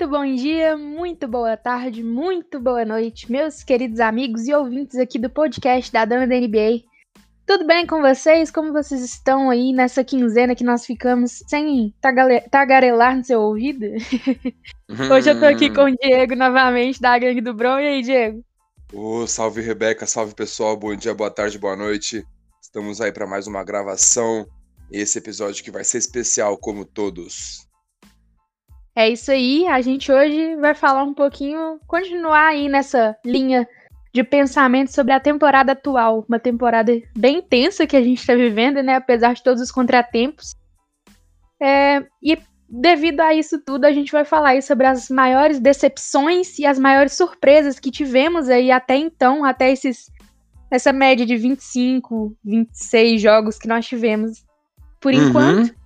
Muito bom dia, muito boa tarde, muito boa noite, meus queridos amigos e ouvintes aqui do podcast da Dama da NBA. Tudo bem com vocês? Como vocês estão aí nessa quinzena que nós ficamos sem tagarelar no seu ouvido? Hoje eu tô aqui com o Diego novamente, da Gangue do Bron. E aí, Diego? Ô, oh, salve Rebeca, salve pessoal, bom dia, boa tarde, boa noite. Estamos aí para mais uma gravação. Esse episódio que vai ser especial, como todos. É isso aí, a gente hoje vai falar um pouquinho, continuar aí nessa linha de pensamento sobre a temporada atual, uma temporada bem intensa que a gente está vivendo, né, apesar de todos os contratempos. É, e devido a isso tudo, a gente vai falar aí sobre as maiores decepções e as maiores surpresas que tivemos aí até então, até esses essa média de 25, 26 jogos que nós tivemos por uhum. enquanto.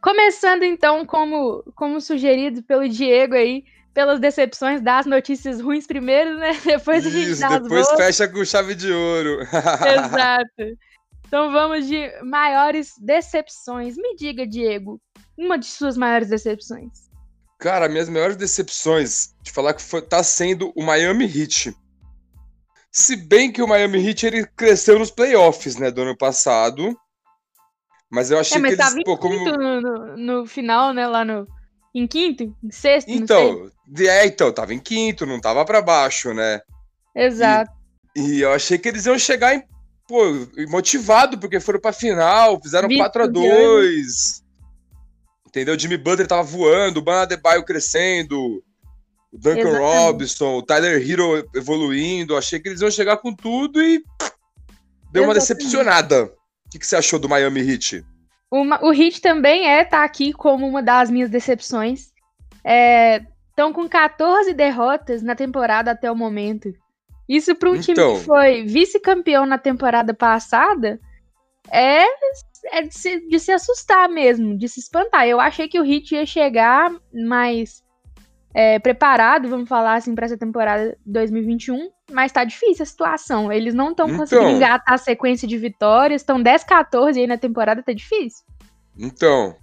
Começando então, como, como sugerido pelo Diego aí, pelas decepções, das notícias ruins primeiro, né? Depois a gente Isso, dá depois fecha com chave de ouro. Exato. Então vamos de maiores decepções. Me diga, Diego, uma de suas maiores decepções. Cara, minhas maiores decepções, de falar que foi, tá sendo o Miami Heat. Se bem que o Miami Heat ele cresceu nos playoffs, né, do ano passado. Mas eu achei é, mas que eles. Tava pô, como... no, no, final, né? Lá no. Em quinto? Em sexto? Então, é, então, tava em quinto, não tava para baixo, né? Exato. E, e, eu achei que eles iam chegar em, pô, motivado, porque foram pra final, fizeram 4 a 2 Entendeu? Jimmy Butler tava voando, o Ban Adebayo crescendo, o Duncan Exatamente. Robinson, o Tyler Hero evoluindo. Achei que eles iam chegar com tudo e deu uma decepcionada. O que, que, você achou do Miami Heat? Uma, o Heat também é tá aqui como uma das minhas decepções. Estão é, com 14 derrotas na temporada até o momento. Isso para um então, time que foi vice-campeão na temporada passada é, é de, se, de, se, assustar mesmo, de se espantar. Eu achei que o Heat ia chegar mais é, preparado, vamos falar assim, para essa temporada 2021, mas tá difícil a situação. Eles não estão então, conseguindo engatar a sequência de vitórias, estão 10-14 aí na temporada, tá difícil. Então.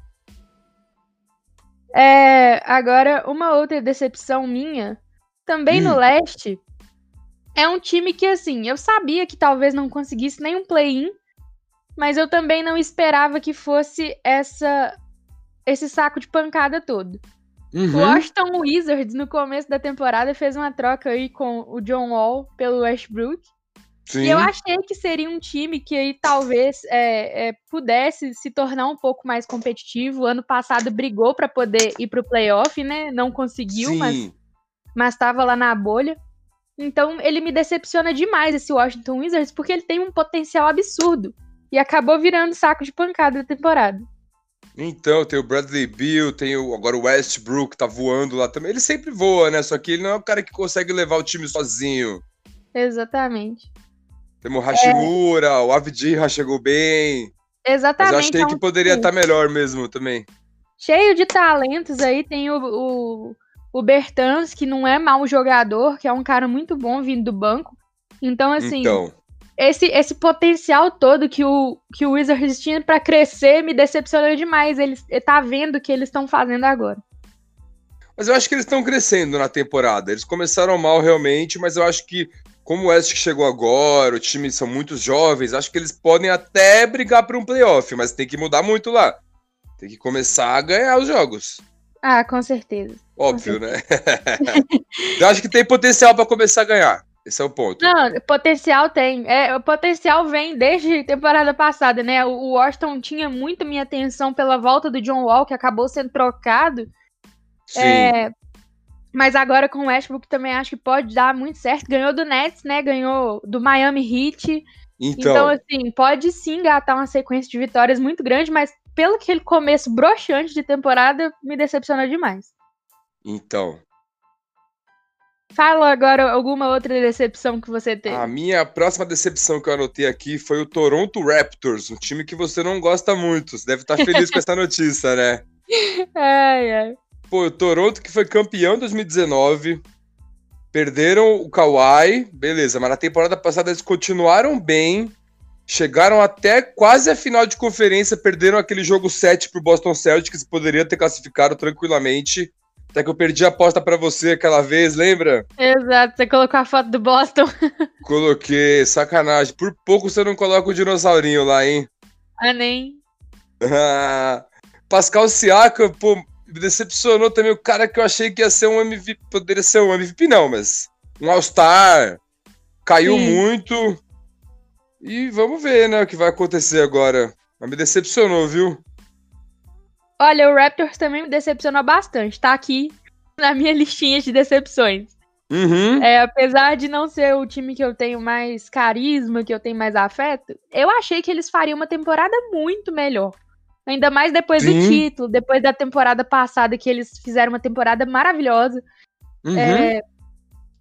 É, agora, uma outra decepção minha, também hum. no leste, é um time que, assim, eu sabia que talvez não conseguisse nenhum play-in, mas eu também não esperava que fosse essa esse saco de pancada todo. Uhum. O Washington Wizards, no começo da temporada, fez uma troca aí com o John Wall pelo Westbrook. Sim. E eu achei que seria um time que aí talvez é, é, pudesse se tornar um pouco mais competitivo. Ano passado brigou para poder ir para o playoff, né? Não conseguiu, Sim. mas mas estava lá na bolha. Então ele me decepciona demais esse Washington Wizards porque ele tem um potencial absurdo e acabou virando saco de pancada da temporada. Então, tem o Bradley Bill, tem o, agora o Westbrook, tá voando lá também. Ele sempre voa, né? Só que ele não é o cara que consegue levar o time sozinho. Exatamente. Temos o Hashimura, é... o Avdija chegou bem. Exatamente. Mas eu achei é um... que poderia estar tá melhor mesmo também. Cheio de talentos aí, tem o, o, o Bertans, que não é mau jogador, que é um cara muito bom vindo do banco. Então, assim, então esse, esse potencial todo que o, que o Wizards tinha para crescer me decepcionou demais. Ele, ele tá vendo o que eles estão fazendo agora. Mas eu acho que eles estão crescendo na temporada. Eles começaram mal realmente, mas eu acho que, como o West chegou agora, o time são muitos jovens, acho que eles podem até brigar para um playoff, mas tem que mudar muito lá. Tem que começar a ganhar os jogos. Ah, com certeza. Óbvio, com certeza. né? eu acho que tem potencial para começar a ganhar. Esse é o ponto. Não, potencial tem. É, o potencial vem desde temporada passada, né? O Washington tinha muito minha atenção pela volta do John Wall, que acabou sendo trocado. Sim. É, mas agora com o Westbrook também acho que pode dar muito certo. Ganhou do Nets, né? Ganhou do Miami Heat. Então, então assim, pode sim engatar uma sequência de vitórias muito grande, mas pelo que ele começo broxante de temporada, me decepciona demais. Então, Fala agora alguma outra decepção que você teve. A minha próxima decepção que eu anotei aqui foi o Toronto Raptors, um time que você não gosta muito. Você deve estar feliz com essa notícia, né? Ai, ai. Pô, o Toronto que foi campeão em 2019, perderam o Kawhi, beleza, mas na temporada passada eles continuaram bem, chegaram até quase a final de conferência, perderam aquele jogo 7 pro Boston Celtics, poderia ter classificado tranquilamente. Até que eu perdi a aposta para você aquela vez, lembra? Exato, você colocou a foto do Boston. Coloquei, sacanagem. Por pouco você não coloca o dinossaurinho lá, hein? Ah, nem. Pascal Siakam, pô, me decepcionou também o cara que eu achei que ia ser um MVP, poderia ser um MVP não, mas um All-Star, caiu Sim. muito, e vamos ver, né, o que vai acontecer agora. Mas me decepcionou, viu? Olha, o Raptors também me decepcionou bastante, tá aqui na minha listinha de decepções. Uhum. É, apesar de não ser o time que eu tenho mais carisma, que eu tenho mais afeto, eu achei que eles fariam uma temporada muito melhor. Ainda mais depois Sim. do título, depois da temporada passada, que eles fizeram uma temporada maravilhosa. Uhum. É,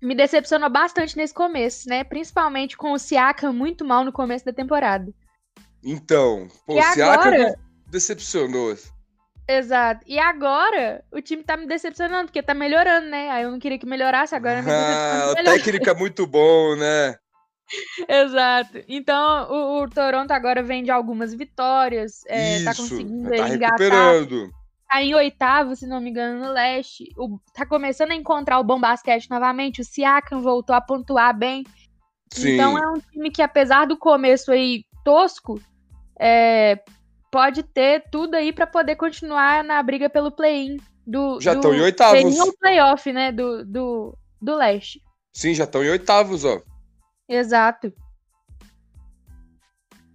me decepcionou bastante nesse começo, né? Principalmente com o Siaka muito mal no começo da temporada. Então, pô, o Siaka agora... decepcionou. Exato. E agora o time tá me decepcionando, porque tá melhorando, né? Aí eu não queria que melhorasse, agora me Ah, a técnica é muito bom, né? Exato. Então, o, o, Toronto agora vem de algumas vitórias, é, tá conseguindo tá engatar. Recuperando. Tá em oitavo, se não me engano, no leste. O, tá começando a encontrar o bom basquete novamente. O Siakam voltou a pontuar bem. Sim. Então é um time que, apesar do começo aí tosco, é, pode ter tudo aí para poder continuar na briga pelo play-in. Do, já estão em oitavos. Play-in playoff, né? Do, do, do leste. Sim, já estão em oitavos, ó. Exato.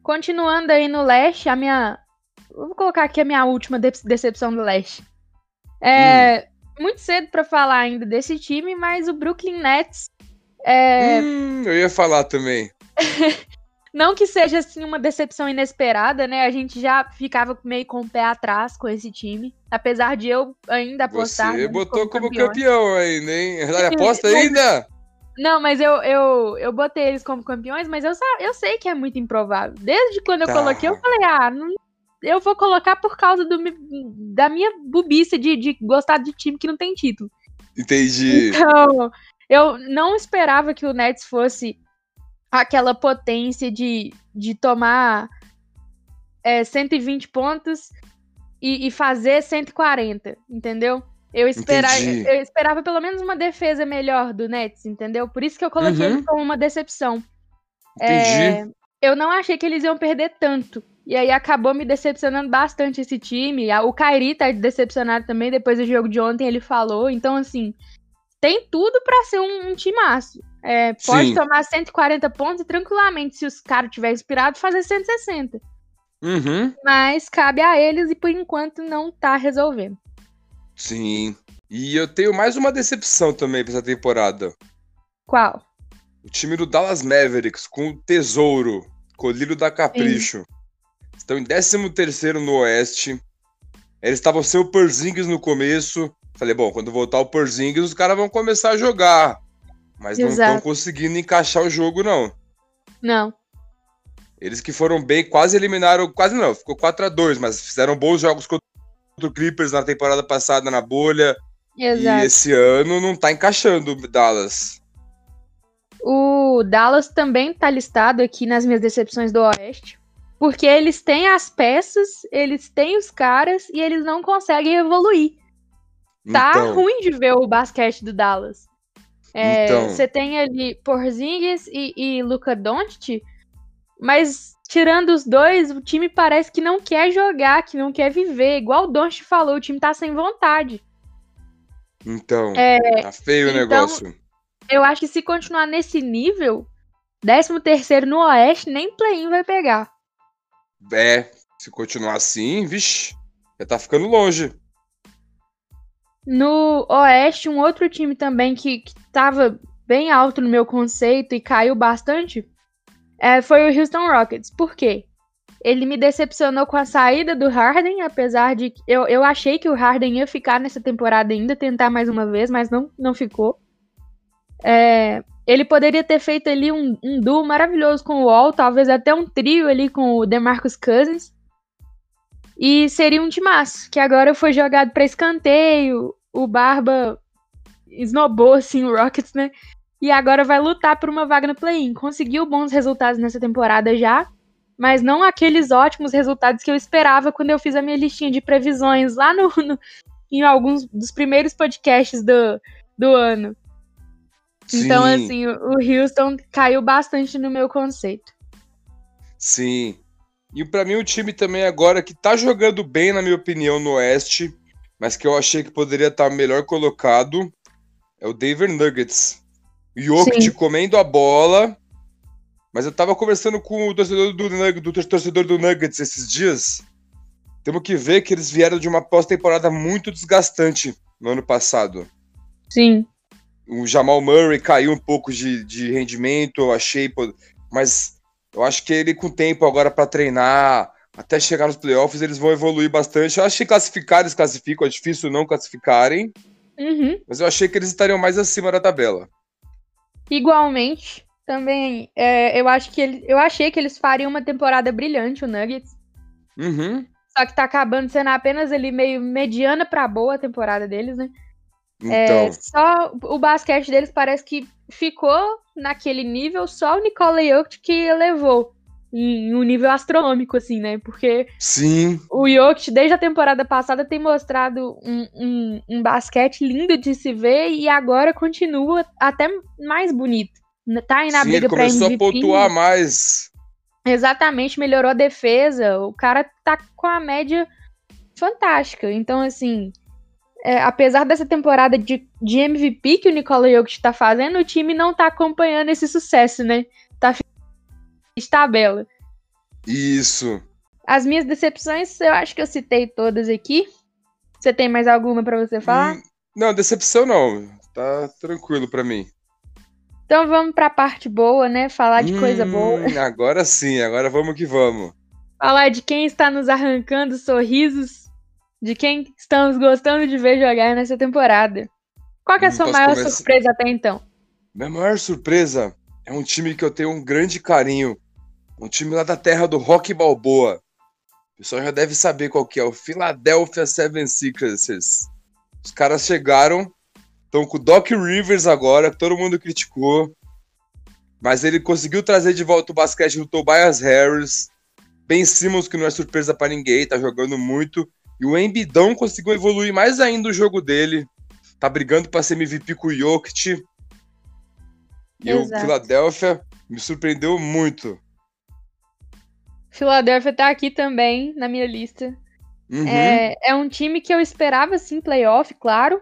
Continuando aí no leste, a minha. Vou colocar aqui a minha última decepção do leste. É hum. muito cedo para falar ainda desse time, mas o Brooklyn Nets. É... Hum, eu ia falar também. Não que seja assim uma decepção inesperada, né? A gente já ficava meio com o pé atrás com esse time, apesar de eu ainda apostar. Você botou como, campeão ainda, hein? Aposta ainda? Não, mas eu, eu, eu botei eles como campeões, mas eu, eu sei que é muito improvável. Desde quando eu tá. coloquei, eu falei, ah, não, eu vou colocar por causa do, da minha bubice de, de gostar de time que não tem título. Entendi. Então, eu não esperava que o Nets fosse aquela potência de, de tomar é, 120 pontos e, e fazer 140, entendeu? Eu, espera, eu esperava pelo menos uma defesa melhor do Nets, entendeu? Por isso que eu coloquei uhum. ele como uma decepção. É, eu não achei que eles iam perder tanto. E aí acabou me decepcionando bastante esse time. O Kairi tá decepcionado também, depois do jogo de ontem ele falou. Então, assim, tem tudo para ser um, um timaço. É, pode Sim. tomar 140 pontos e tranquilamente, se os caras tiverem inspirado, fazer 160. Uhum. Mas cabe a eles e por enquanto não tá resolvendo. Sim. E eu tenho mais uma decepção também pra essa temporada. Qual? O time do Dallas Mavericks com o Tesouro, Colírio da Capricho. Sim. Estão em 13 terceiro no Oeste. Eles estavam sem o Porzingis no começo. Falei, bom, quando voltar o Porzingis, os caras vão começar a jogar. Mas Exato. não estão conseguindo encaixar o jogo, não. Não. Eles que foram bem, quase eliminaram, quase não, ficou 4 a 2 mas fizeram bons jogos contra o Clippers na temporada passada na bolha. Exato. E esse ano não tá encaixando o Dallas. O Dallas também tá listado aqui nas minhas decepções do Oeste. Porque eles têm as peças, eles têm os caras e eles não conseguem evoluir. Tá então... ruim de ver o basquete do Dallas. É, então... Você tem ali Porzingis e, e Luca Doncic, mas tirando os dois, o time parece que não quer jogar, que não quer viver. Igual o Doncic falou, o time tá sem vontade. Então, é, tá feio então, o negócio. Eu acho que se continuar nesse nível, 13 terceiro no Oeste, nem play-in vai pegar. É, se continuar assim, vixe, já tá ficando longe. No Oeste, um outro time também que, que tava bem alto no meu conceito e caiu bastante é, foi o Houston Rockets. Por quê? Ele me decepcionou com a saída do Harden, apesar de. Eu, eu achei que o Harden ia ficar nessa temporada ainda, tentar mais uma vez, mas não, não ficou. É, ele poderia ter feito ali um, um duo maravilhoso com o Wall, talvez até um trio ali com o DeMarcus Cousins. E seria um timaço, que agora foi jogado para escanteio. O Barba esnobou assim o Rockets, né? E agora vai lutar por uma vaga no play-in. Conseguiu bons resultados nessa temporada já. mas não aqueles ótimos resultados que eu esperava quando eu fiz a minha listinha de previsões lá no, no em alguns dos primeiros podcasts do, do ano. Sim. Então, assim, o Houston caiu bastante no meu conceito. Sim. E para mim o time também agora que tá jogando bem, na minha opinião, no Oeste, mas que eu achei que poderia estar tá melhor colocado, é o Denver Nuggets. Jokic comendo a bola, mas eu tava conversando com o torcedor do, do, do torcedor do Nuggets esses dias. Temos que ver que eles vieram de uma pós-temporada muito desgastante no ano passado. Sim. O Jamal Murray caiu um pouco de, de rendimento, eu achei, mas eu acho que ele com tempo agora para treinar, até chegar nos playoffs, eles vão evoluir bastante. Eu acho que classificar, eles classificam, é difícil não classificarem. Uhum. Mas eu achei que eles estariam mais acima da tabela. Igualmente, também, é, eu acho que ele, eu achei que eles fariam uma temporada brilhante, o Nuggets. Uhum. Só que tá acabando sendo apenas ele meio mediana para boa a temporada deles, né? É, então. É, só o basquete deles parece que ficou naquele nível, só o Nikola Jokic que elevou em um nível astronômico, assim, né? Porque Sim. o Jokic, desde a temporada passada, tem mostrado um, um, um, basquete lindo de se ver e agora continua até mais bonito. Tá aí na Sim, briga ele começou MVP. a pontuar mais. Exatamente, melhorou a defesa. O cara tá com a média fantástica. Então, assim, é, apesar dessa temporada de, de MVP que o Nikola Jokic tá fazendo, o time não tá acompanhando esse sucesso, né? Tá de tabela. Isso. As minhas decepções, eu acho que eu citei todas aqui. Você tem mais alguma para você falar? Hum, não, decepção não. Tá tranquilo para mim. Então vamos para a parte boa, né? Falar de hum, coisa boa. Agora sim, agora vamos que vamos. Falar de quem está nos arrancando sorrisos, de quem estamos gostando de ver jogar nessa temporada. Qual que é a hum, sua maior começar... surpresa até então? Minha maior surpresa é um time que eu tenho um grande carinho. Um time lá da terra do Rock Balboa. O pessoal já deve saber qual que é. O Philadelphia 76ers. Os caras chegaram Estão com o Doc Rivers agora, todo mundo criticou. Mas ele conseguiu trazer de volta o basquete do Tobias Harris. Ben Simmons, que não é surpresa para ninguém, tá jogando muito. E o Embidão conseguiu evoluir mais ainda o jogo dele. Tá brigando para ser MVP com o Jokic. E Exato. o Philadelphia me surpreendeu muito. Philadelphia tá aqui também na minha lista. Uhum. É, é um time que eu esperava, sim, playoff, claro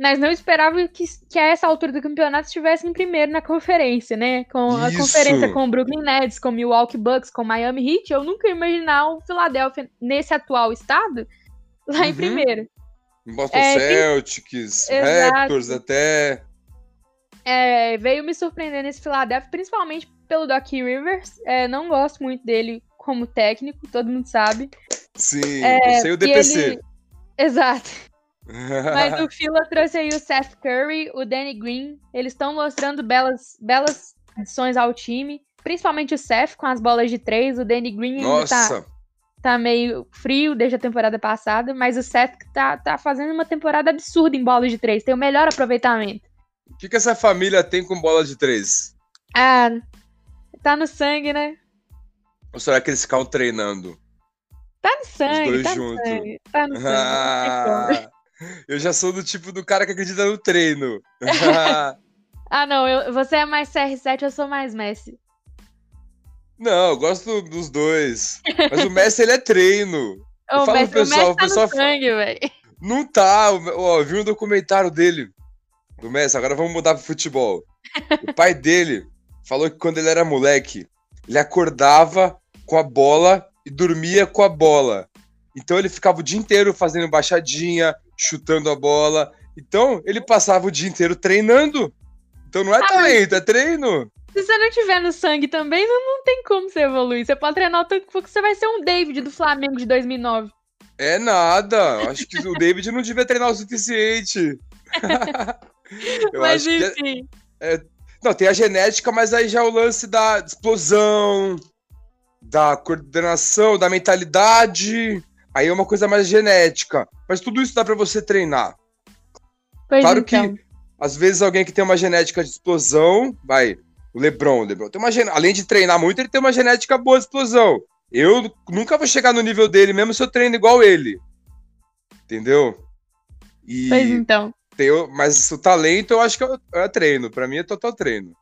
mas não esperava que, que a essa altura do campeonato estivesse em primeiro na conferência, né? Com a Isso. conferência com o Brooklyn Nets, com o Milwaukee Bucks, com o Miami Heat, eu nunca ia imaginar o Philadelphia nesse atual estado lá uhum. em primeiro. Boston é, Celtics. Raptors até. É, veio me surpreender nesse Philadelphia, principalmente pelo Doc Rivers. É, não gosto muito dele como técnico, todo mundo sabe. Sim, é, eu sei o DPC. Ele... Exato. Mas o Fila trouxe aí o Seth Curry, o Danny Green. Eles estão mostrando belas, belas adições ao time. Principalmente o Seth com as bolas de três. O Danny Green Nossa. tá, tá meio frio desde a temporada passada. Mas o Seth tá, tá fazendo uma temporada absurda em bolas de três. Tem o melhor aproveitamento. O que, que essa família tem com bola de três? Ah, tá no sangue, né? Ou será que eles ficam treinando? Tá no sangue, Os dois tá juntos. no sangue. Tá no sangue. Ah. Eu já sou do tipo do cara que acredita no treino. ah, não, eu, você é mais CR7, eu sou mais Messi. Não, eu gosto dos dois. Mas o Messi, ele é treino. Eu falo Messi, pro pessoal, o, tá pessoal sangue, Não tá, ó, vi um documentário dele, do Messi, agora vamos mudar pro futebol. O pai dele falou que quando ele era moleque, ele acordava com a bola e dormia com a bola. Então ele ficava o dia inteiro fazendo baixadinha, chutando a bola. Então ele passava o dia inteiro treinando. Então não é ah, talento, é treino. Se você não tiver no sangue também, não, não tem como você evoluir. Você pode treinar o tanto que você vai ser um David do Flamengo de 2009. É nada. Acho que o David não devia treinar o suficiente. mas é enfim. É, é, não, tem a genética, mas aí já é o lance da explosão, da coordenação, da mentalidade. Aí é uma coisa mais genética. Mas tudo isso dá para você treinar. Pois claro então. que, às vezes, alguém que tem uma genética de explosão, vai, O LeBron, o LeBron tem uma além de treinar muito, ele tem uma genética boa de explosão. Eu nunca vou chegar no nível dele, mesmo se eu treino igual ele. Entendeu? E pois então. Tenho, mas o talento eu acho que é, é treino. Para mim é total treino.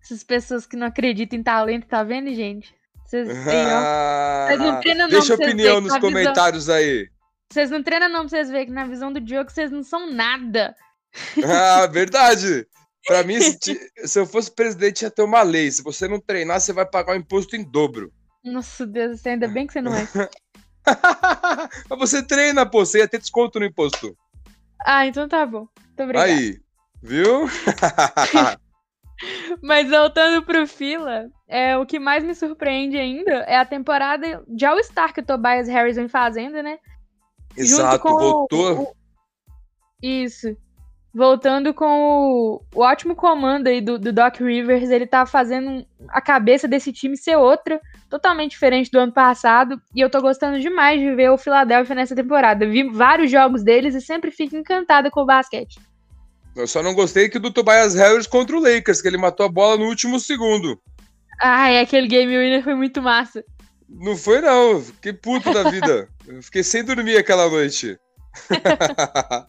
Essas pessoas que não acreditam em talento, tá vendo, gente? Vocês, ah, vocês não treinam Deixa não, opinião nos comentários visão... aí. Vocês não treinam não pra vocês verem que na visão do Diogo vocês não são nada. Ah, verdade. Pra mim, se, se, eu fosse presidente, ia ter uma lei. Se você não treinar, você vai pagar o imposto em dobro. Nossa Deus, ainda bem que você não é. Mas você treina, pô, você ia ter desconto no imposto. Ah, então tá bom. Muito obrigada. Aí, viu? Mas voltando pro fila, é, o que mais me surpreende ainda é a temporada de All-Star que o Tobias Harris vem fazendo, né? Exato, voltou. O... Isso. Voltando com o, o ótimo comando aí do, do, Doc Rivers, ele tá fazendo a cabeça desse time ser outra, totalmente diferente do ano passado, e eu tô gostando demais de ver o Philadelphia nessa temporada. Vi vários jogos deles e sempre fico encantada com o basquete. Eu só não gostei que do Tobias Harris contra o Lakers, que ele matou a bola no último segundo. Ai, aquele game winner foi muito massa. Não foi não, fiquei puto da vida. fiquei sem dormir aquela noite.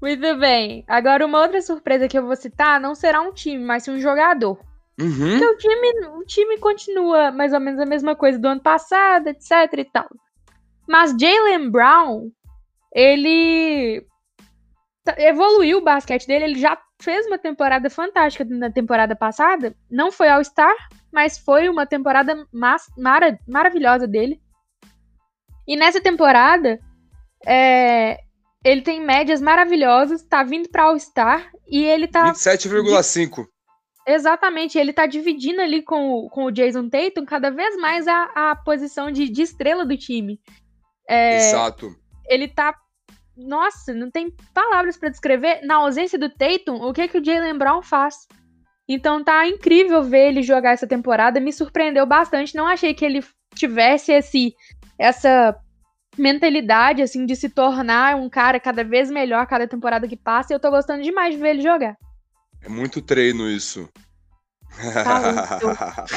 muito bem. Agora uma outra surpresa que eu vou citar não será um time, mas sim um jogador. Uhum. Porque o time, o time continua mais ou menos a mesma coisa do ano passado, etc e tal. Mas Jalen Brown, ele evoluiu o basquete dele, ele já fez uma temporada fantástica na temporada passada. Não foi All-Star, mas foi uma temporada mara maravilhosa dele. E nessa temporada, é, ele tem médias maravilhosas, tá vindo pra All-Star e ele tá. 27,5. Exatamente, ele tá dividindo ali com, o, com o Jason Tatum cada vez mais a, a posição de, de estrela do time. É, Exato. Ele tá nossa, não tem palavras para descrever. Na ausência do Tatum, o que, que o Jalen Brown faz? Então tá incrível ver ele jogar essa temporada. Me surpreendeu bastante. Não achei que ele tivesse esse, essa mentalidade assim de se tornar um cara cada vez melhor cada temporada que passa. E eu tô gostando demais de ver ele jogar. É muito treino isso. Tá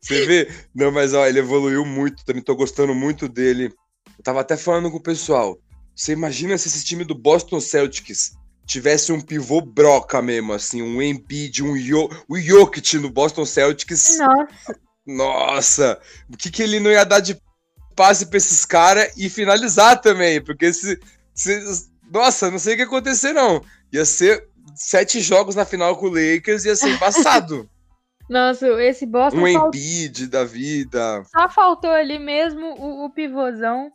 Você vê? Não, mas ó, ele evoluiu muito. Também tô gostando muito dele. Eu tava até falando com o pessoal. Você imagina se esse time do Boston Celtics tivesse um pivô broca mesmo, assim, um Embiid, um Yo, o Jokic no Boston Celtics. Nossa. Nossa, o que que ele não ia dar de passe pra esses caras e finalizar também, porque se, se, nossa, não sei o que ia acontecer não. Ia ser sete jogos na final com o Lakers, ia ser embaçado. Nossa, esse Boston... Um Embiid da vida. Só faltou ali mesmo o, o pivôzão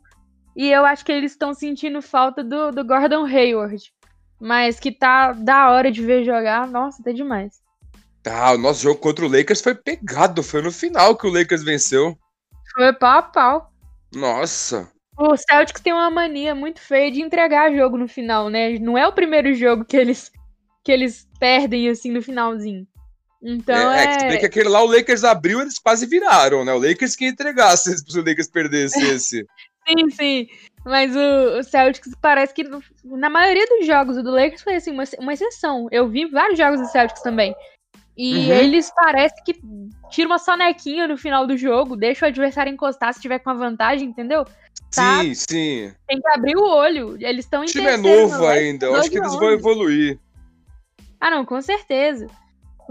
e eu acho que eles estão sentindo falta do, do Gordon Hayward. Mas que tá da hora de ver jogar. Nossa, tá demais. Ah, o nosso jogo contra o Lakers foi pegado. Foi no final que o Lakers venceu. Foi pau a pau. Nossa. O Celtics tem uma mania muito feia de entregar jogo no final, né? Não é o primeiro jogo que eles, que eles perdem assim no finalzinho. Então é. É, é... que aquele lá o Lakers abriu, eles quase viraram, né? O Lakers que entregasse se o Lakers perdesse esse. Sim, sim. Mas o, o, Celtics parece que na maioria dos jogos do Lakers foi assim, uma, uma exceção. Eu vi vários jogos do Celtics também. E uhum. eles parecem que tiram uma sonequinha no final do jogo, deixa o adversário encostar se tiver com a vantagem, entendeu? Tá? Sim, sim. Tem que abrir o olho. Eles estão em O time é novo ainda, eu acho que eles vão evoluir. Ah, não, com certeza.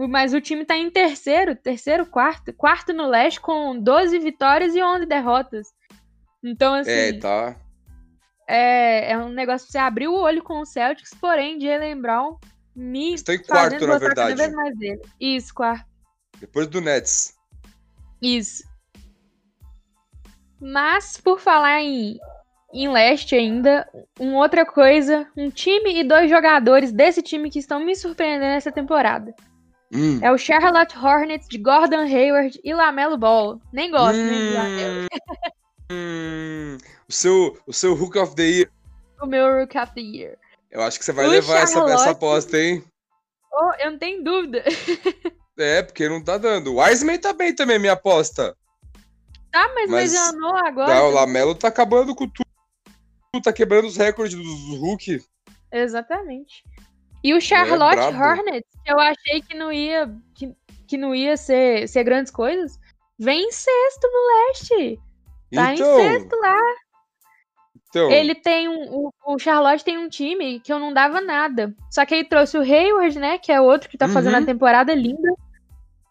Mas o time tá em terceiro, terceiro, quarto, quarto no leste com 12 vitórias e 11 derrotas. Então, assim. É, tá. É, é um negócio pra você abrir o olho com o Celtics, porém, Jalen Brown me. Estou em quarto, na verdade. Cada vez mais dele. Isso, quarto. Depois do Nets. Isso. Mas, por falar em, em leste ainda, uma outra coisa, um time e dois jogadores desse time que estão me surpreendendo nessa temporada. Hum. É o Charlotte Hornets de Gordon Hayward e Lamelo Ball. Nem gosto, né, hum. né? Hum, o, seu, o seu Hook of the Year. O meu Hook of the Year. Eu acho que você vai o levar essa, essa aposta, hein? Oh, eu não tenho dúvida. é, porque não tá dando. O Wiseman tá bem também, minha aposta. Tá, mas, mas lesionou agora. O Lamelo tá acabando com tudo. Tá quebrando os recordes dos Hulk. Exatamente. E o Charlotte é, Hornets, que eu achei que não ia, que, que não ia ser, ser grandes coisas, vem em sexto no leste. Tá então, em sexto lá. Então. Ele tem um. O, o, Charlotte tem um time que eu não dava nada. Só que aí trouxe o Hayward, né? Que é outro que tá fazendo uhum. a temporada linda.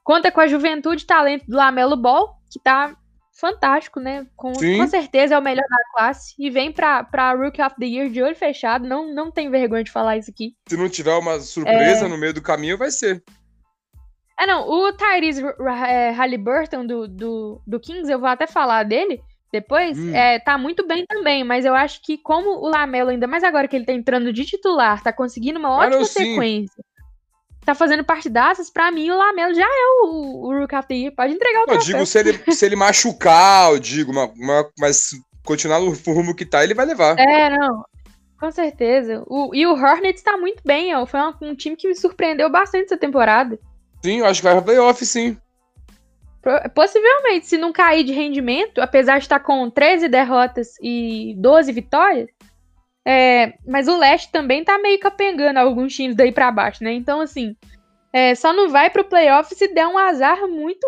Conta com a juventude e talento do Lamelo Ball, que tá fantástico, né? Com, com, certeza é o melhor da classe. E vem pra, pra Rookie of the Year de olho fechado. Não, não tem vergonha de falar isso aqui. Se não tiver uma surpresa é... no meio do caminho, vai ser. É, não. O Tyrese é, Halliburton do, do, do Kings, eu vou até falar dele depois, hum. é, tá muito bem também, mas eu acho que como o Lamelo, ainda mais agora que ele tá entrando de titular, tá conseguindo uma ótima sequência, tá fazendo partidaças, pra mim o Lamelo já é o, o Rook of the Year, pode entregar o troféu. Eu digo, se ele, se ele machucar, eu digo, uma, uma, mas continuar no rumo que tá, ele vai levar. É, não, com certeza. O, e o Hornets tá muito bem, ó, foi um, um time que me surpreendeu bastante essa temporada. Sim, eu acho que vai pra playoff, sim. Possivelmente, se não cair de rendimento, apesar de estar com 13 derrotas e 12 vitórias, é, mas o leste também tá meio capengando alguns times daí para baixo, né? Então, assim, é, só não vai pro playoff se der um azar muito,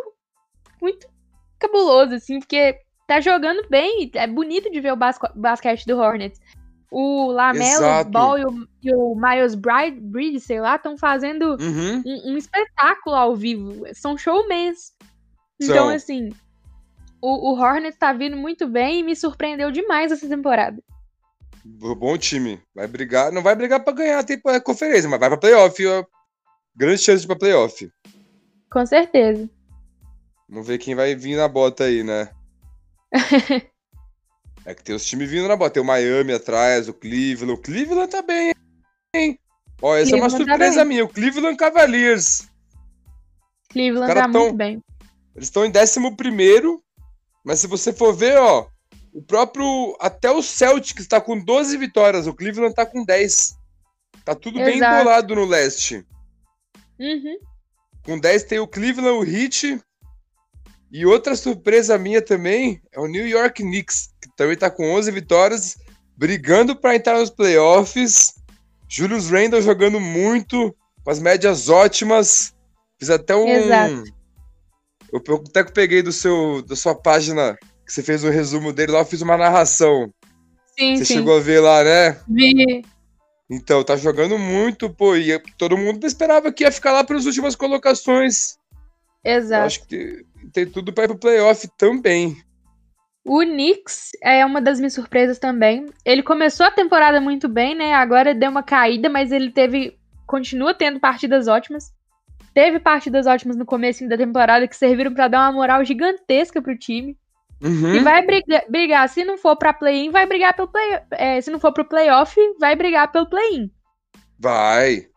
muito cabuloso, assim, porque tá jogando bem, é bonito de ver o basquete do Hornets. O Lamelo, Ball e o, e o Miles Bridge, sei lá, estão fazendo uhum. um, um, espetáculo ao vivo. São showmans. Então, assim, o, o Hornets tá vindo muito bem e me surpreendeu demais essa temporada. Bom time. Vai brigar. Não vai brigar pra ganhar a, conferência, mas vai pra playoff. Ó. Grande chance pra playoff. Com certeza. Vamos ver quem vai vir na bota aí, né? é que tem os times vindo na bota. Tem o Miami atrás, o Cleveland. O Cleveland tá bem, hein? Ó, essa Cleveland é uma tá surpresa tá minha. O Cleveland Cavaliers. Cleveland tá tão... muito bem. Eles estão em 11, mas se você for ver, ó, o próprio. Até o Celtics está com 12 vitórias, o Cleveland está com 10. Tá tudo Exato. bem embolado no leste. Uhum. Com 10 tem o Cleveland, o Heat. E outra surpresa minha também é o New York Knicks, que também tá com 11 vitórias, brigando para entrar nos playoffs. Julius Randle jogando muito, com as médias ótimas. Fiz até um. Exato eu até que peguei do seu, da sua página, que você fez o um resumo dele lá, eu fiz uma narração. Sim, você sim. chegou a ver lá, né? Vi. Então, tá jogando muito, pô, e todo mundo esperava que ia ficar lá pelas últimas colocações. Exato. Eu acho que tem tudo para ir pro playoff também. O Knicks é uma das minhas surpresas também. Ele começou a temporada muito bem, né? Agora deu uma caída, mas ele teve. continua tendo partidas ótimas. Teve partidas ótimas no começo da temporada que serviram para dar uma moral gigantesca pro time. Uhum. E vai brigar, brigar, se não for pra play-in, vai brigar pelo play é, Se não for pro playoff, vai brigar pelo play-in. Vai.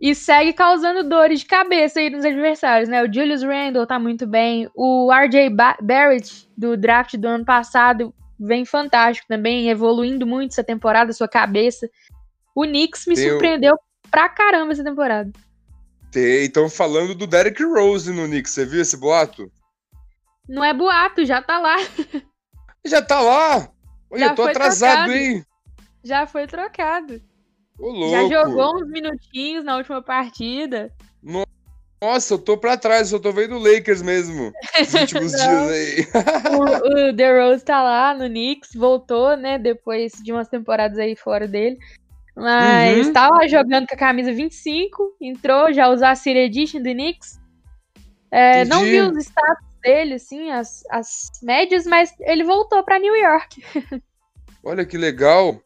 E segue causando dores de cabeça aí nos adversários, né? O Julius Randle tá muito bem. O RJ Barrett, do draft do ano passado, vem fantástico também, evoluindo muito essa temporada, sua cabeça. O Knicks me Tem surpreendeu o... pra caramba essa temporada. Estão falando do Derrick Rose no Knicks. Você viu esse boato? Não é boato, já tá lá. Já tá lá? Olha, eu tô atrasado, trocado. hein? Já foi trocado. Ô, louco. Já jogou uns minutinhos na última partida. Nossa, eu tô pra trás, eu tô vendo o Lakers mesmo. Nos últimos dias aí. o, o The Rose tá lá no Knicks, voltou, né? Depois de umas temporadas aí fora dele. Mas uhum. tá lá jogando com a camisa 25, entrou, já usou a City Edition do Knicks. É, não vi os status dele, assim, as, as médias, mas ele voltou para New York. Olha que legal.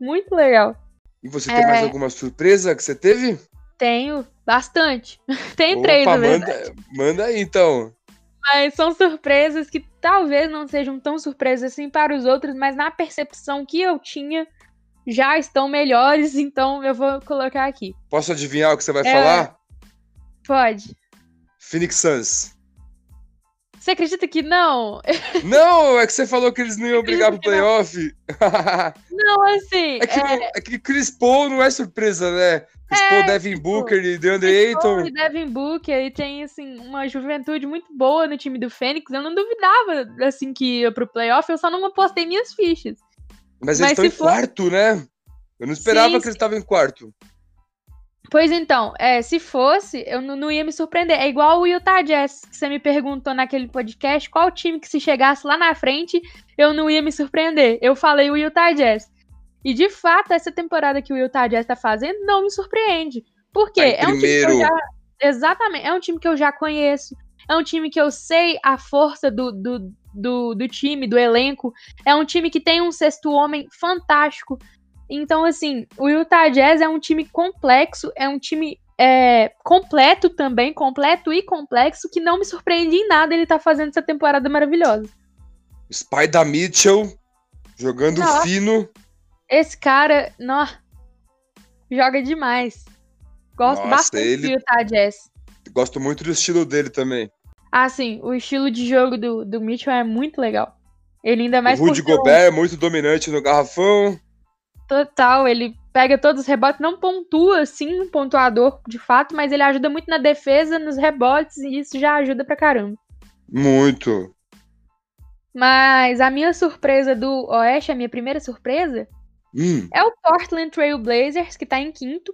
Muito legal. E você tem é... mais alguma surpresa que você teve? Tenho, bastante. Tem três, na manda, manda aí, então. Mas são surpresas que talvez não sejam tão surpresas assim para os outros, mas na percepção que eu tinha, já estão melhores, então eu vou colocar aqui. Posso adivinhar o que você vai é... falar? Pode. Phoenix Suns. Você acredita que não? Não, é que você falou que eles não iam brigar pro playoff. Não, assim. É que, é... é que Chris Paul não é surpresa, né? Chris é, Paul, Devin tipo, Booker e DeAndre Ayton. Paul e Devin Booker e tem, assim, uma juventude muito boa no time do Fênix. Eu não duvidava, assim, que ia pro playoff, eu só não apostei minhas fichas. Mas, Mas eles estão em for... quarto, né? Eu não esperava sim, que eles estavam em quarto. Pois então, é, se fosse, eu não, ia me surpreender. É igual o Utah Jazz, que você me perguntou naquele podcast qual time que se chegasse lá na frente, eu não ia me surpreender. Eu falei o Utah Jazz. E de fato, essa temporada que o Utah Jazz tá fazendo não me surpreende. Por quê? Tá é um time que eu já. Exatamente, é um time que eu já conheço. É um time que eu sei a força do, do, do, do time, do elenco. É um time que tem um sexto homem fantástico. Então, assim, o Utah Jazz é um time complexo, é um time é, completo também, completo e complexo, que não me surpreende em nada ele tá fazendo essa temporada maravilhosa. Spider Mitchell jogando Nossa. fino. Esse cara, nó, joga demais. Gosto Nossa, bastante ele... do Utah Jazz. Gosto muito do estilo dele também. Ah, sim, o estilo de jogo do, do Mitchell é muito legal. Ele ainda mais. O Rudy Gobert é muito dominante no garrafão. Total, ele pega todos os rebotes, não pontua assim, um pontuador de fato, mas ele ajuda muito na defesa, nos rebotes, e isso já ajuda pra caramba. Muito. Mas a minha surpresa do Oeste, a minha primeira surpresa, hum. é o Portland Trail Blazers, que tá em quinto.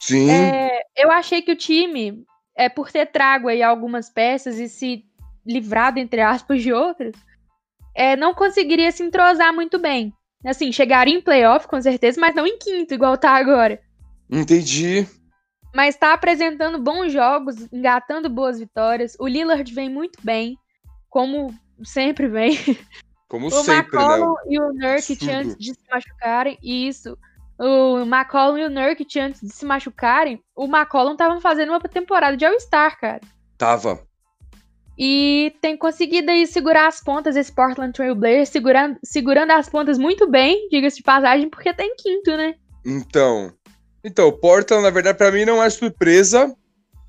Sim. É, eu achei que o time, é por ter trago aí algumas peças e se livrado, entre aspas, de outras, é, não conseguiria se entrosar muito bem. Assim, chegaria em playoff, com certeza, mas não em quinto, igual tá agora. Entendi. Mas tá apresentando bons jogos, engatando boas vitórias. O Lillard vem muito bem, como sempre vem. Como o sempre, McCollum né? e o Nurkic antes de se machucarem, isso. O McCollum e o Nurkic antes de se machucarem, o McCollum tava fazendo uma temporada de All-Star, cara. Tava. E tem conseguido aí segurar as pontas, esse Portland Trail Blazers, segurando, segurando as pontas muito bem, diga-se de passagem, porque tá em quinto, né? Então. Então, o Portland, na verdade, para mim não é surpresa.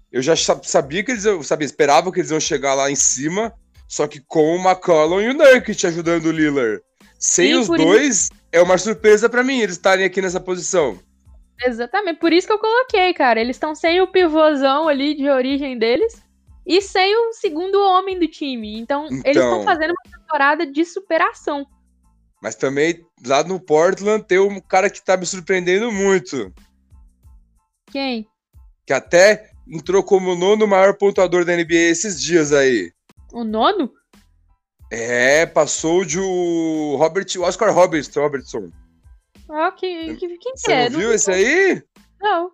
Eu já sabia que eles eu sabia, esperava que eles iam chegar lá em cima, só que com o McCollum e o Nurkic ajudando o Lillard. Sem os dois, isso... é uma surpresa para mim eles estarem aqui nessa posição. Exatamente, por isso que eu coloquei, cara. Eles estão sem o pivôzão ali de origem deles e sem o segundo homem do time. Então, então eles estão fazendo uma temporada de superação. Mas também, lá no Portland, tem um cara que tá me surpreendendo muito. Quem? Que até entrou como nono maior pontuador da NBA esses dias aí. O nono? É, passou de o Robert, Oscar Robertson. Robertson. Ah, que, que, quem Você é? não viu não esse aí? Não.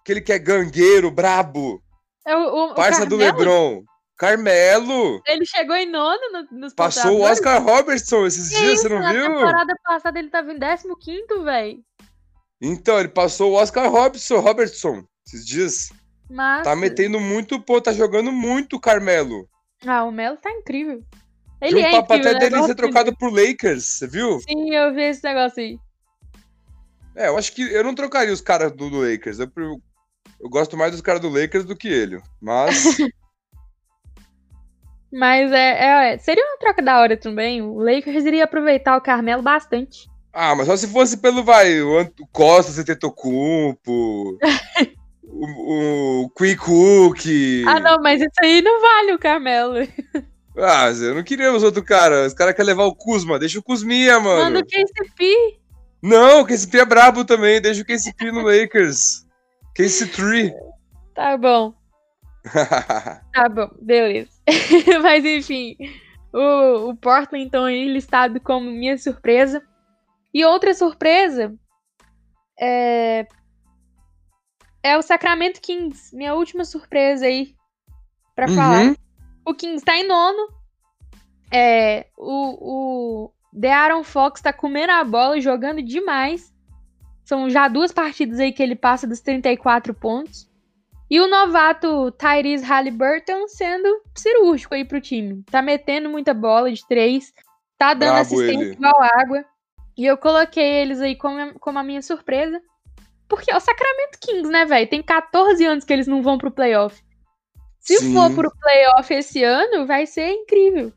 Aquele que é gangueiro, brabo. É o, o Parça o do Lebron. Carmelo. Ele chegou em nono no, nos Passou o Oscar Robertson esses que dias, isso? você não Na viu? Na temporada passada ele tava em 15 velho. Então, ele passou o Oscar Robertson, Robertson esses dias. Tá metendo muito, pô, tá jogando muito Carmelo. Ah, o Melo tá incrível. Ele é um papo incrível, até né? dele ser trocado pro Lakers, você viu? Sim, eu vi esse negócio aí. É, eu acho que eu não trocaria os caras do, do Lakers. Eu, eu gosto mais dos caras do Lakers do que ele. Mas. Mas é, é, seria uma troca da hora também. O Lakers iria aproveitar o Carmelo bastante. Ah, mas só se fosse pelo, vai, o, Ant o Costa Setetocumpo, o, o Quick Cook. Ah, não, mas isso aí não vale o Carmelo. Ah, eu não queria os outros caras. Os caras querem levar o Kuzma. Deixa o Kuzminha, mano. Manda o KCP. Não, o KCP é brabo também. Deixa o KCP no Lakers. KC3. Tá bom. tá bom, beleza. Mas enfim, o, o Portland, então, aí listado como minha surpresa. E outra surpresa é, é o Sacramento Kings, minha última surpresa aí pra Uhum. falar. O Kings tá em nono. É, o, o De'Aaron Fox tá comendo a bola e jogando demais. São já duas partidas aí que ele passa dos 34 pontos. E o novato Tyrese Halliburton sendo cirúrgico aí pro time. Tá metendo muita bola de três. Tá dando Brabo assistência ele. igual água. E eu coloquei eles aí como, como a minha surpresa. Porque é o Sacramento Kings, né, velho? Tem 14 anos que eles não vão pro playoff. Se Sim. for pro playoff esse ano, vai ser incrível.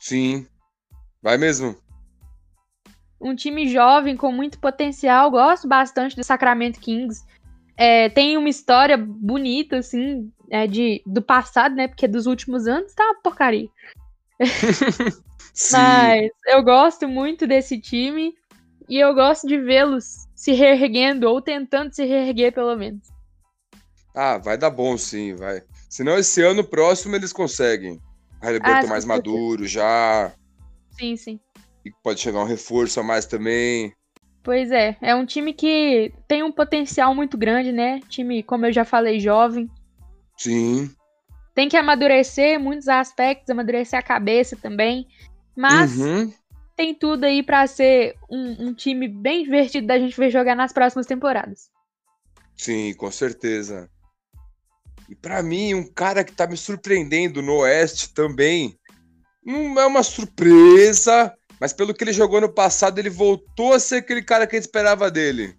Sim. Vai mesmo. Um time jovem com muito potencial. Gosto bastante do Sacramento Kings. É, tem uma história bonita, assim, é, de, do passado, né? Porque dos últimos anos tá uma porcaria. Mas eu gosto muito desse time e eu gosto de vê-los se reerguendo ou tentando se reerguer, pelo menos. Ah, vai dar bom sim, vai. Senão esse ano próximo eles conseguem. Halliburton Ah, mais sim, maduro já. Sim, sim. E pode chegar um reforço a mais também. Pois é, é um time que tem um potencial muito grande, né? Time, como eu já falei, jovem. Sim. Tem que amadurecer muitos aspectos, amadurecer a cabeça também. Mas Uhum. tem tudo aí pra ser um, um time bem divertido da gente ver jogar nas próximas temporadas. Sim, com certeza. E pra mim, um cara que tá me surpreendendo no Oeste também. Não é uma surpresa, mas pelo que ele jogou no passado, ele voltou a ser aquele cara que a gente esperava dele.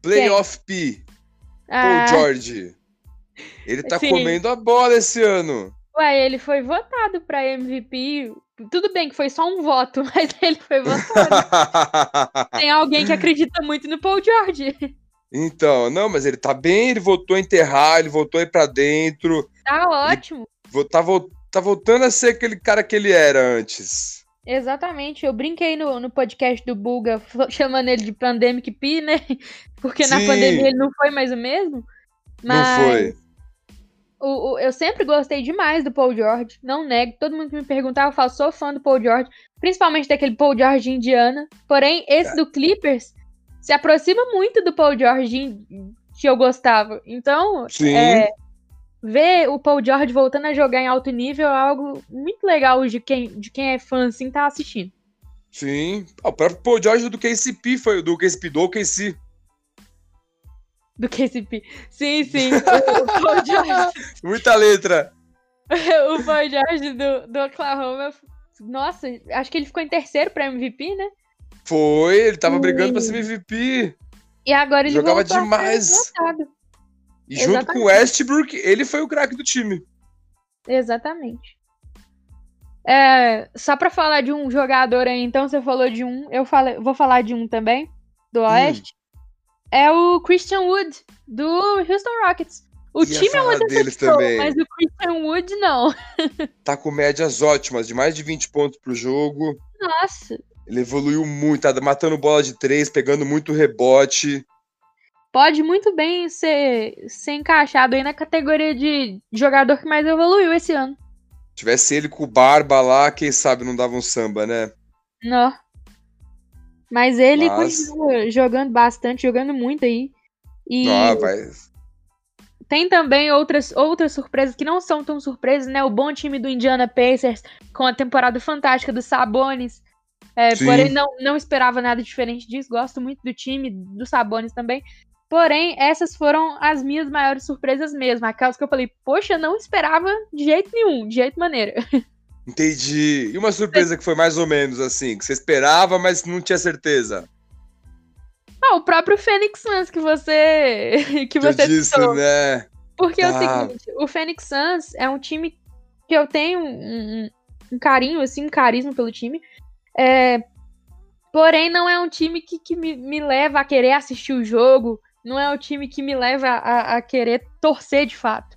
Playoff P. Ah, Paul George. Ele tá sim. comendo a bola esse ano. Ué, ele foi votado pra MVP. Tudo bem que foi só um voto, mas ele foi votado. Tem alguém que acredita muito no Paul George. então, não, mas ele tá bem, ele voltou a enterrar, ele voltou a ir pra dentro. Tá ótimo. Tá, tá voltando a ser aquele cara que ele era antes. Exatamente. Eu brinquei no, no podcast do Bulga f- chamando ele de Pandemic P, né? Porque na Sim. pandemia ele não foi mais o mesmo. Mas Não foi? o- o- eu sempre gostei demais do Paul George. Não nego. Todo mundo que me perguntava, eu falo, sou fã do Paul George. Principalmente daquele Paul George de Indiana. Porém, esse do Clippers se aproxima muito do Paul George que eu gostava. Então, Sim. é, ver o Paul George voltando a jogar em alto nível é algo muito legal de quem, de quem é fã, assim, tá assistindo. Sim. Ah, O próprio Paul George do KCP foi do KCP do OKC. Do KCP. Sim, sim. O, o Paul George, Muita letra. o Paul George do, do Oklahoma. Nossa, acho que ele ficou em terceiro pra MVP, né? Foi, ele tava brigando pra ser MVP. E agora ele Jogava demais. E junto Exatamente. com o Westbrook, ele foi o craque do time. Exatamente. É, só pra falar de um jogador aí, então você falou de um, eu falei, vou falar de um também, do Oeste. É o Christian Wood, do Houston Rockets. O Ia time é uma deles decepção, também. mas o Christian Wood não. Tá com médias ótimas, de mais de 20 pontos pro jogo. Nossa, Ele evoluiu muito, tá matando bola de três, pegando muito rebote. Pode muito bem ser, ser encaixado aí na categoria de jogador que mais evoluiu esse ano. Tivesse ele com o Barba lá, quem sabe não dava um samba, né? Não. Mas ele Mas- continua jogando bastante, jogando muito aí. E Ah, tem também outras, outras surpresas que não são tão surpresas, né? O bom time do Indiana Pacers, com a temporada fantástica do Sabonis. É, porém, não, não esperava nada diferente disso. Gosto muito do time, do Sabonis também. Porém, essas foram as minhas maiores surpresas mesmo. Aquelas que eu falei, poxa, não esperava de jeito nenhum, de jeito maneira. Entendi. E uma surpresa que foi mais ou menos assim, que você esperava, mas não tinha certeza. Ah, o próprio Phoenix Suns que você que Que eu você disse, citou. né? Porque é o Tá. seguinte, o Phoenix Suns é um time que eu tenho um, um- um carinho, assim, um carisma pelo time. É, porém, não é um time que, que me, me leva a querer assistir o jogo. Não é um time que me leva a, a querer torcer de fato.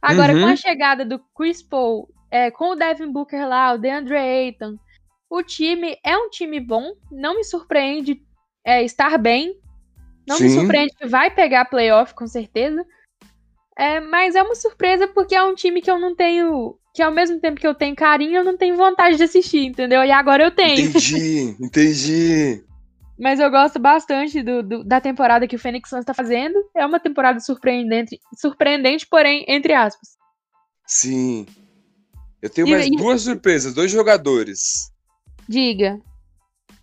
Agora, Uhum. com a chegada do Chris Paul, é, com o Devin Booker lá, o DeAndre Ayton, o time é um time bom. Não me surpreende é, estar bem. Não me Sim. surpreende que vai pegar playoff, com certeza. É, mas é uma surpresa porque é um time que eu não tenho. Que ao mesmo tempo que eu tenho carinho, eu não tenho vontade de assistir, entendeu? E agora eu tenho. Entendi, entendi. Mas eu gosto bastante do, do- da temporada que o Phoenix Suns tá fazendo. É uma temporada surpreendente, surpreendente, porém, entre aspas. Sim. Eu tenho E- mais e- duas surpresas, dois jogadores. Diga.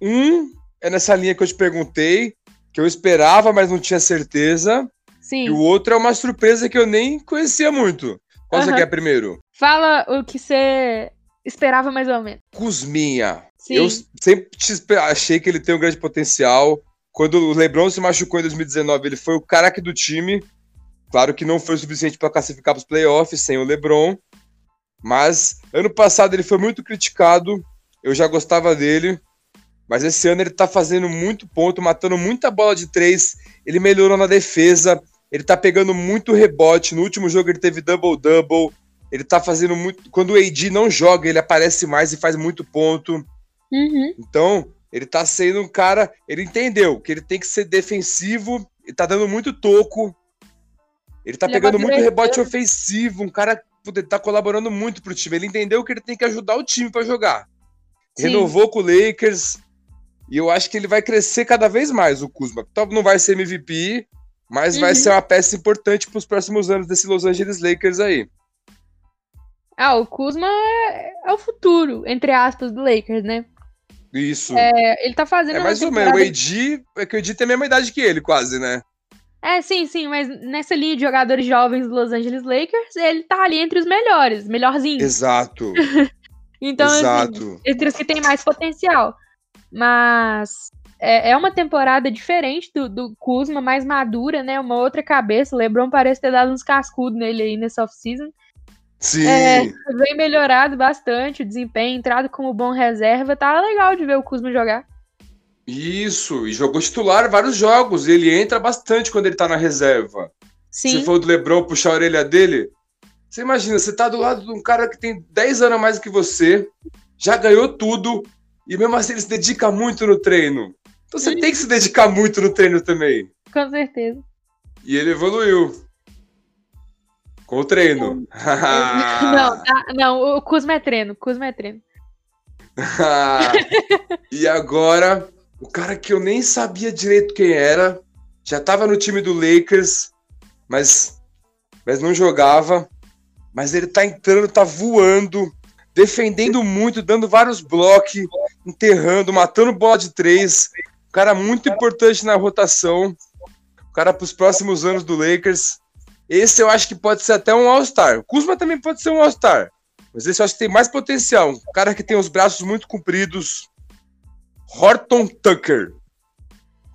Um é nessa linha que eu te perguntei, que eu esperava, mas não tinha certeza. Sim. E o outro é uma surpresa que eu nem conhecia muito. Qual você Aham. quer primeiro? Fala o que você esperava mais ou menos. Kuzminha. Sim. Eu sempre achei que ele tem um grande potencial. Quando o LeBron se machucou em 2019, ele foi o craque do time. Claro que não foi o suficiente para classificar para os playoffs sem o LeBron. Mas ano passado ele foi muito criticado. Eu já gostava dele. Mas esse ano ele tá fazendo muito ponto, matando muita bola de três. Ele melhorou na defesa. Ele tá pegando muito rebote. No último jogo ele teve double-double. Ele tá fazendo muito. Quando o AD não joga, ele aparece mais e faz muito ponto. Uhum. Então, ele tá sendo um cara. Ele entendeu que ele tem que ser defensivo e tá dando muito toco. Ele tá ele é pegando é muito rebote ofensivo, um cara que tá colaborando muito pro time. Ele entendeu que ele tem que ajudar o time para jogar. Sim. Renovou com o Lakers. E eu acho que ele vai crescer cada vez mais, o Kuzma. Não vai ser MVP, mas uhum. vai ser uma peça importante para os próximos anos desse Los Angeles Lakers aí. Ah, o Kuzma é, é, o futuro, entre aspas, do Lakers, né? Isso. É, ele tá fazendo. É mais ou menos. O AD, é que o AD tem a mesma idade que ele, quase, né? É, sim, sim, mas nessa linha de jogadores jovens do Los Angeles Lakers, ele tá ali entre os melhores, melhorzinhos. Exato. então, assim, Exato. Assim, entre os que tem mais potencial. Mas é, é uma temporada diferente do, do Kuzma, mais madura, né? Uma outra cabeça. O LeBron parece ter dado uns cascudos nele aí nessa off-season. Sim. É, vem melhorado bastante o desempenho, entrado como bom reserva. Tá legal de ver o Kuzma jogar. Isso, e jogou titular vários jogos. E ele entra bastante quando ele tá na reserva. Sim. Se for do Lebron puxar a orelha dele, você imagina, você tá do lado de um cara que tem 10 anos a mais que você, já ganhou tudo, e mesmo assim ele se dedica muito no treino. Então você tem que se dedicar muito no treino também. Com certeza. E ele evoluiu. Com o treino. não, tá, não, o Kuzma é treino, Kuzma é treino. e agora o cara que eu nem sabia direito quem era, já tava no time do Lakers, mas, mas não jogava. Mas ele tá entrando, tá voando, defendendo muito, dando vários blocos, enterrando, matando bola de três. Um cara muito importante na rotação. O cara para os próximos anos do Lakers. Esse eu acho que pode ser até um All-Star. O Kuzma também pode ser um All-Star. Mas esse eu acho que tem mais potencial. Um cara que tem os braços muito compridos, Horton Tucker.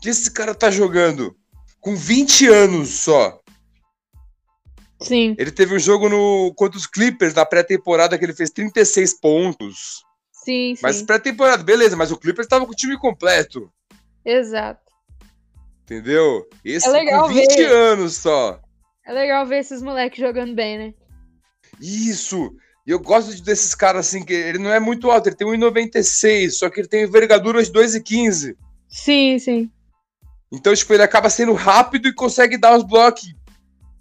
Que esse cara tá jogando com 20 anos só. Sim. Ele teve um jogo no contra os Clippers na pré-temporada que ele fez 36 pontos. Sim, mas pré-temporada, beleza, mas o Clippers tava com o time completo. Exato. Entendeu? Esse é legal com 20 ver. anos só. É legal ver esses moleques jogando bem, né? Isso. E eu gosto desses caras assim, que ele não é muito alto, ele tem 1,96, só que ele tem envergadura de 2,15. Sim, sim. Então, tipo, ele acaba sendo rápido e consegue dar os blocos,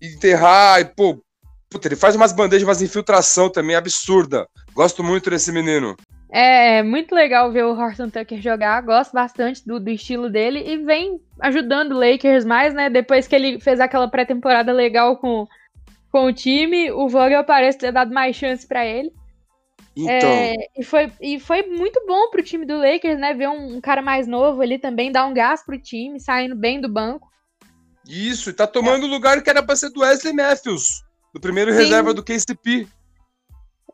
enterrar, e, pô, puta, ele faz umas bandejas, umas infiltração também absurda. Gosto muito desse menino. É muito legal ver o Horton Tucker jogar, gosto bastante do, do estilo dele e vem ajudando o Lakers mais, né? Depois que ele fez aquela pré-temporada legal com com o time, o Vogel parece ter dado mais chance para ele. Então. É, e, foi, e foi muito bom pro time do Lakers, né? Ver um, um, cara mais novo ali também, dar um gás pro time, saindo bem do banco. Isso, e tá tomando o é. lugar que era pra ser do Wesley Matthews, do primeiro Sim. reserva do KCP.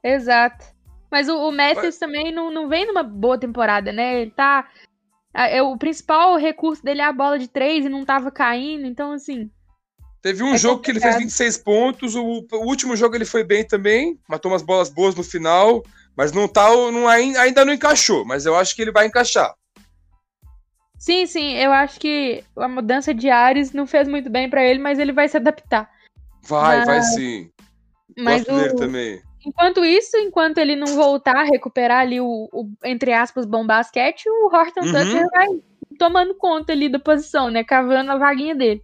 Exato. Mas o, o Matthews também não, não vem numa boa temporada, né? Ele tá. É, o principal recurso dele é a bola de três e não tava caindo, então assim. Teve um é jogo complicado. que ele fez 26 pontos, o, o, último jogo ele foi bem também, matou umas bolas boas no final, mas não tá, não, ainda não encaixou, mas eu acho que ele vai encaixar. Sim, sim, eu acho que a mudança de ares não fez muito bem para ele, mas ele vai se adaptar. Vai, mas... vai sim. Mas Gosto o... também. Enquanto isso, enquanto ele não voltar a recuperar ali o, o entre aspas, bom basquete, o Horton uhum. Tucker vai tomando conta ali da posição, né? Cavando a vaguinha dele.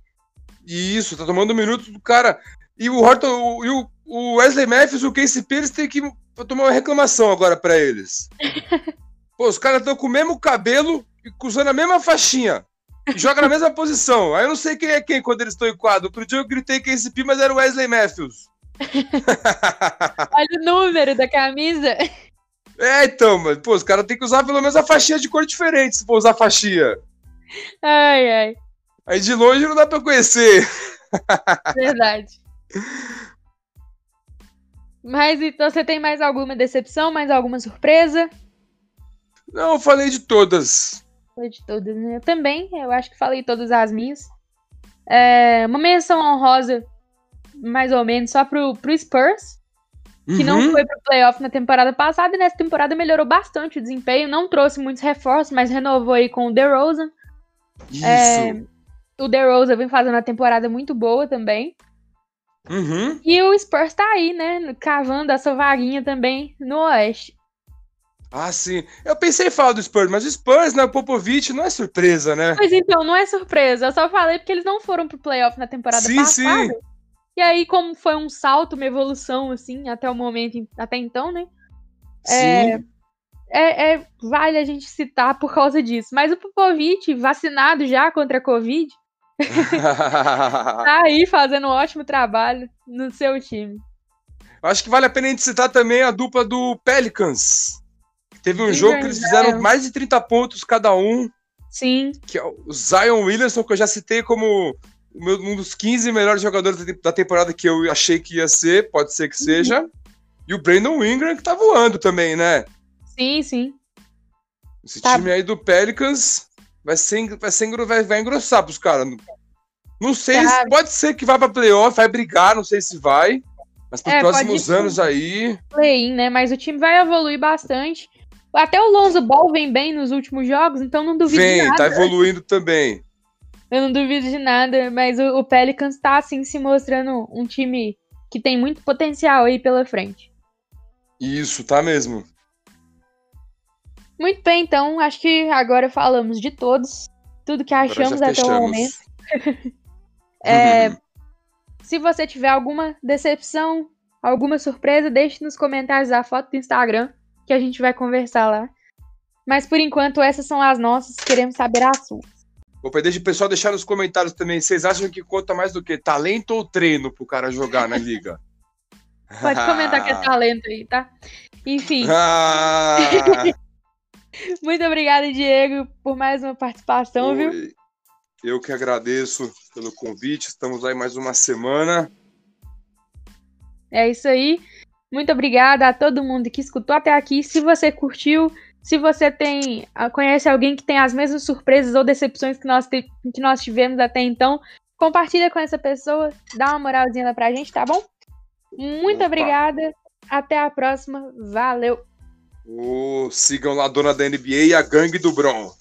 Isso, tá tomando um minuto do cara. E o Horton o, e o, o Wesley Matthews, o KCP, eles têm que tomar uma reclamação agora para eles. Pô, os caras estão com o mesmo cabelo e usando a mesma faixinha. E joga na mesma posição. Aí eu não sei quem é quem quando eles estão em quadro. Outro dia eu gritei KCP, mas era o Wesley Matthews. Olha o número da camisa. É, então, mas, pô, os caras têm que usar pelo menos a faixinha de cor diferente se for usar faixinha. Ai, ai. Aí de longe não dá pra conhecer. Verdade. Mas então você tem mais alguma decepção, mais alguma surpresa? Não, eu falei de todas. Falei de todas, né? Eu também, eu acho que falei todas as minhas. É, uma menção honrosa, mais ou menos, só pro, pro Spurs, que uhum. não foi pro playoff na temporada passada, e nessa temporada melhorou bastante o desempenho, não trouxe muitos reforços, mas renovou aí com o DeRozan. Isso. É, o DeRozan vem fazendo uma temporada muito boa também. Uhum. E o Spurs tá aí, né? Cavando essa vaguinha também no Oeste. Ah, sim. Eu pensei em falar do Spurs, mas o Spurs, né? O Popovich não é surpresa, né? Mas então, não é surpresa. Eu só falei porque eles não foram pro playoff na temporada sim, passada. Sim. E aí, como foi um salto, uma evolução, assim, até o momento, até então, né? É, é, é, vale a gente citar por causa disso. Mas o Popovic, vacinado já contra a Covid, tá aí fazendo um ótimo trabalho no seu time. Acho que vale a pena a gente citar também a dupla do Pelicans. Teve um Sim, jogo que eles fizeram mais de 30 pontos cada um. Sim. Que é o Zion Williamson, que eu já citei como um dos 15 melhores jogadores da temporada que eu achei que ia ser, pode ser que seja. Uhum. E o Brandon Ingram, que tá voando também, né? Sim, sim. Esse tá. time aí do Pelicans vai, ser, vai, ser, vai, vai engrossar pros caras. Não sei, tá. se, pode ser que vá pra playoff, vai brigar, não sei se vai. Mas pros é, próximos anos aí. Play-in, né? Mas o time vai evoluir bastante. Até o Lonzo Ball vem bem nos últimos jogos, então não duvido vem, nada. Vem, tá evoluindo também. Eu não duvido de nada, mas o, o Pelicans tá, assim, se mostrando um time que tem muito potencial aí pela frente. Isso, tá mesmo. Muito bem, então, acho que agora falamos de todos, tudo que achamos até o momento. é, se você tiver alguma decepção, alguma surpresa, deixe nos comentários a foto do Instagram, que a gente vai conversar lá. Mas por enquanto, essas são as nossas, queremos saber as suas. Vou pedir o pessoal deixar nos comentários também. Vocês acham que conta mais do que talento ou treino pro cara jogar na liga? Pode comentar que é talento aí, tá? Enfim. Ah. Muito obrigada, Diego, por mais uma participação, Oi. viu? Eu que agradeço pelo convite. Estamos aí mais uma semana. É isso aí. Muito obrigada a todo mundo que escutou até aqui. Se você curtiu, se você tem ah, conhece alguém que tem as mesmas surpresas ou decepções que nós, que nós tivemos até então, compartilha com essa pessoa, dá uma moralzinha lá pra gente, tá bom? Muito Opa. obrigada. Até a próxima. Valeu. Oh, sigam lá a dona da NBA e a gangue do Bron.